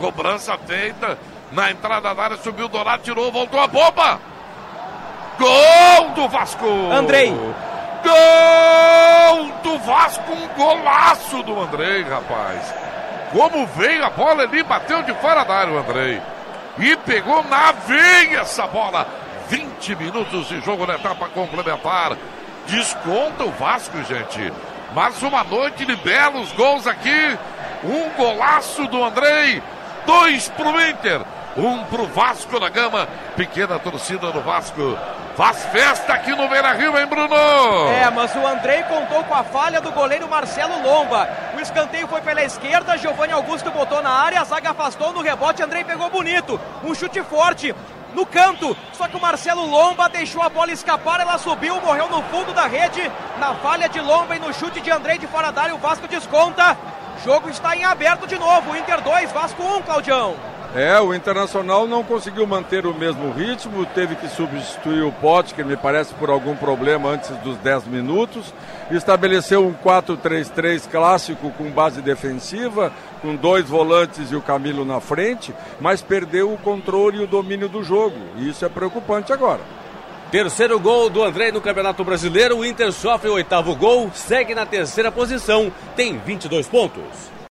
Cobrança feita. Na entrada da área subiu o Dourado, tirou, voltou a bomba. Gol do Vasco! Andrei. Gol do Vasco, um golaço do Andrei, rapaz. Como veio a bola ali, bateu de fora da área o Andrei. E pegou na veia essa bola. 20 minutos de jogo na etapa complementar. Desconta o Vasco, gente. Mais uma noite de belos gols aqui. Um golaço do Andrei. Dois pro Inter. Um pro Vasco da Gama. Pequena torcida do Vasco. Faz festa aqui no Beira Rio, hein, Bruno? É, mas o Andrei contou com a falha do goleiro Marcelo Lomba. O escanteio foi pela esquerda, Giovanni Augusto botou na área, a zaga afastou no rebote, Andrei pegou bonito. Um chute forte no canto, só que o Marcelo Lomba deixou a bola escapar, ela subiu, morreu no fundo da rede, na falha de Lomba e no chute de Andrei de fora da área, o Vasco desconta. Jogo está em aberto de novo, Inter 2, Vasco 1, Claudião. É, o Internacional não conseguiu manter o mesmo ritmo, teve que substituir o que me parece por algum problema antes dos 10 minutos. Estabeleceu um 4-3-3 clássico com base defensiva, com dois volantes e o Camilo na frente, mas perdeu o controle e o domínio do jogo. E isso é preocupante agora. Terceiro gol do André no Campeonato Brasileiro. O Inter sofre o oitavo gol, segue na terceira posição, tem 22 pontos.